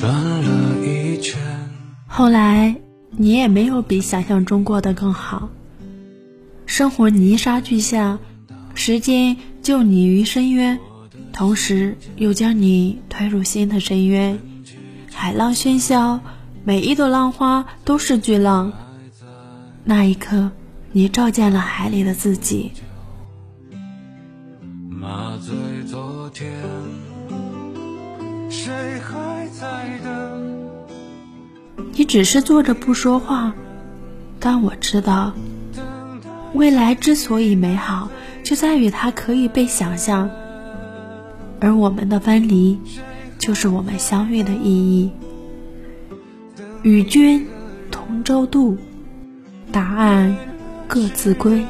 转了一圈。后来你也没有比想象中过得更好。生活泥沙俱下，时间救你于深渊，同时又将你推入新的深渊。海浪喧嚣，每一朵浪花都是巨浪。那一刻，你照见了海里的自己。麻醉昨天，谁还在等？你只是坐着不说话，但我知道，未来之所以美好，就在于它可以被想象，而我们的分离，就是我们相遇的意义。与君同舟渡，答案各自归。